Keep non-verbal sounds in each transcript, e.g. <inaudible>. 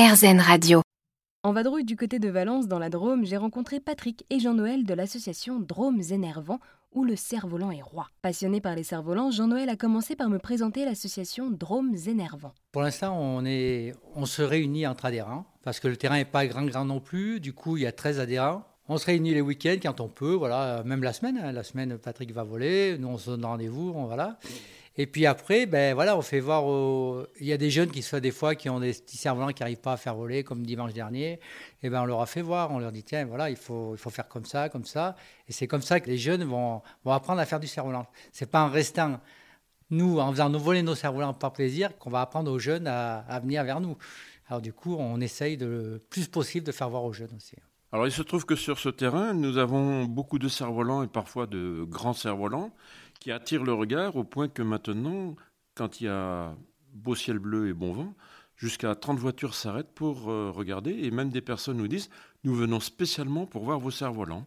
RZN Radio. En vadrouille du côté de Valence, dans la Drôme, j'ai rencontré Patrick et Jean-Noël de l'association Drômes Énervants, où le cerf-volant est roi. Passionné par les cerfs-volants, Jean-Noël a commencé par me présenter l'association Drômes Énervants. Pour l'instant, on, est, on se réunit entre adhérents, parce que le terrain n'est pas grand, grand non plus. Du coup, il y a 13 adhérents. On se réunit les week-ends quand on peut, voilà, même la semaine. hein. La semaine, Patrick va voler, nous on se donne rendez-vous, on- voilà. Et puis après, ben voilà, on fait voir. aux- Il y a des jeunes qui sont des fois qui ont des petits cerfs-volants qui n'arrivent pas à faire voler, comme dimanche dernier. Et ben on leur a fait voir, on leur dit tiens, voilà, il faut, il faut faire comme ça, comme ça. Et c'est comme ça que les jeunes vont, vont apprendre à faire du cerf-volant. C'est pas en restant nous, en faisant nous voler nos cerfs-volants par plaisir, qu'on va apprendre aux jeunes à, à venir vers nous. Alors du coup, on essaye de, le plus possible de faire voir aux jeunes aussi. Alors il se trouve que sur ce terrain, nous avons beaucoup de cerfs-volants et parfois de grands cerfs-volants qui attirent le regard au point que maintenant, quand il y a beau ciel bleu et bon vent, jusqu'à 30 voitures s'arrêtent pour euh, regarder et même des personnes nous disent nous venons spécialement pour voir vos cerfs-volants.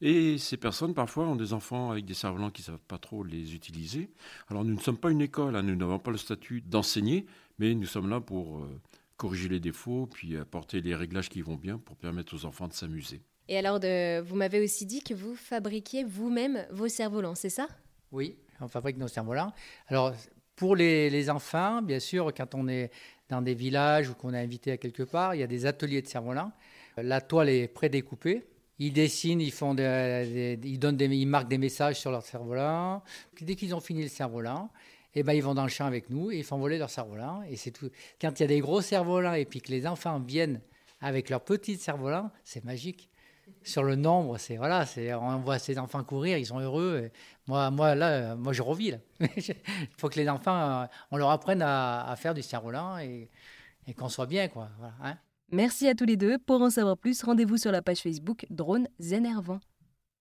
Et ces personnes parfois ont des enfants avec des cerfs-volants qui ne savent pas trop les utiliser. Alors nous ne sommes pas une école, hein, nous n'avons pas le statut d'enseigner, mais nous sommes là pour euh, corriger les défauts, puis apporter les réglages qui vont bien pour permettre aux enfants de s'amuser. Et alors, vous m'avez aussi dit que vous fabriquiez vous-même vos cerfs-volants, c'est ça? Oui, on fabrique nos cerfs-volants. Alors, pour les, enfants, bien sûr, quand on est dans des villages ou qu'on est invité à quelque part, il y a des ateliers de cerfs-volants. La toile est prédécoupée. Ils dessinent, ils, font des, ils, donnent ils marquent des messages sur leur cerf-volant. Dès qu'ils ont fini le cerf-volant, eh ben, ils vont dans le champ avec nous et ils font voler leur cerf-volant. Et c'est tout. Quand il y a des gros cerfs-volants et puis que les enfants viennent avec leurs petits cerfs-volants, c'est magique. Sur le nombre, c'est voilà, c'est on voit ces enfants courir, ils sont heureux. Moi, moi là, moi je revis. <laughs> Il faut que les enfants, euh, on leur apprenne à, faire du cerf-volant et, et qu'on soit bien quoi. Hein. Merci à tous les deux. Pour en savoir plus, rendez-vous sur la page Facebook Drone Énervants.